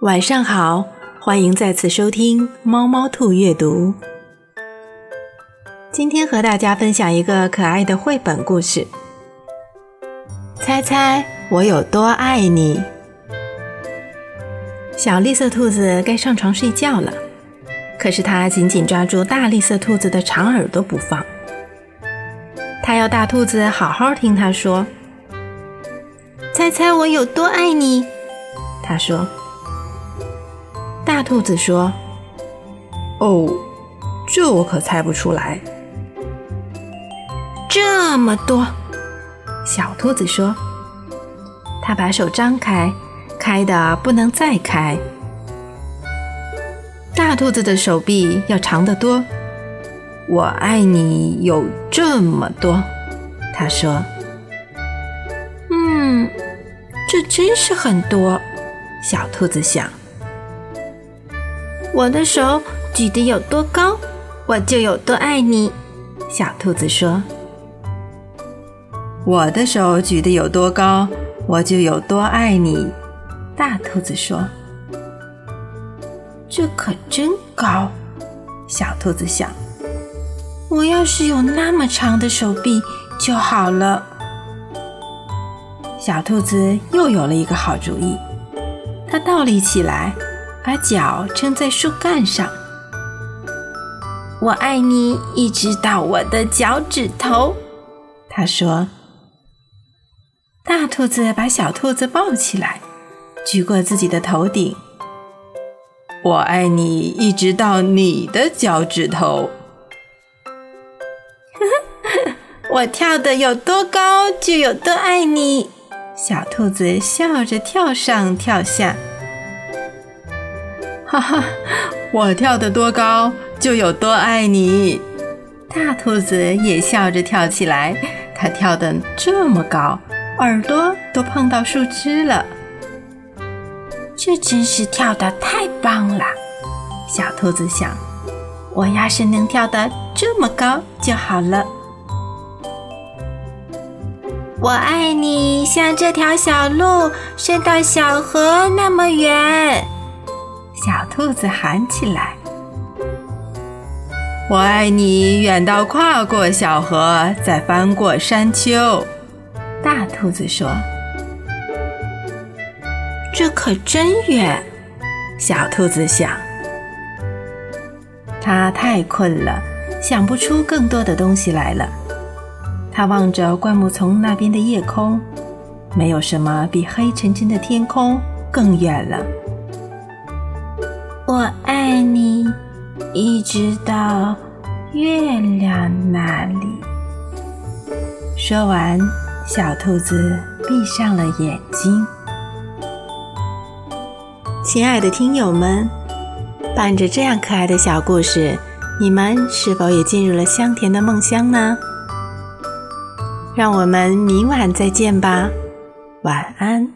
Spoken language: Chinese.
晚上好，欢迎再次收听猫猫兔阅读。今天和大家分享一个可爱的绘本故事。猜猜我有多爱你？小绿色兔子该上床睡觉了，可是它紧紧抓住大绿色兔子的长耳朵不放。它要大兔子好好听它说：“猜猜我有多爱你？”它说。大兔子说：“哦，这我可猜不出来。这么多。”小兔子说：“它把手张开，开的不能再开。”大兔子的手臂要长得多。我爱你有这么多，他说：“嗯，这真是很多。”小兔子想。我的手举得有多高，我就有多爱你。小兔子说：“我的手举得有多高，我就有多爱你。”大兔子说：“这可真高。”小兔子想：“我要是有那么长的手臂就好了。”小兔子又有了一个好主意，它倒立起来。把脚撑在树干上，我爱你一直到我的脚趾头。他说：“大兔子把小兔子抱起来，举过自己的头顶。我爱你一直到你的脚趾头。”我跳的有多高，就有多爱你。小兔子笑着跳上跳下。哈哈，我跳得多高，就有多爱你。大兔子也笑着跳起来，它跳得这么高，耳朵都碰到树枝了。这真是跳得太棒了，小兔子想。我要是能跳得这么高就好了。我爱你，像这条小路伸到小河那么远。小兔子喊起来：“我爱你，远到跨过小河，再翻过山丘。”大兔子说：“这可真远。”小兔子想。它太困了，想不出更多的东西来了。它望着灌木丛那边的夜空，没有什么比黑沉沉的天空更远了。我爱你，一直到月亮那里。说完，小兔子闭上了眼睛。亲爱的听友们，伴着这样可爱的小故事，你们是否也进入了香甜的梦乡呢？让我们明晚再见吧，晚安。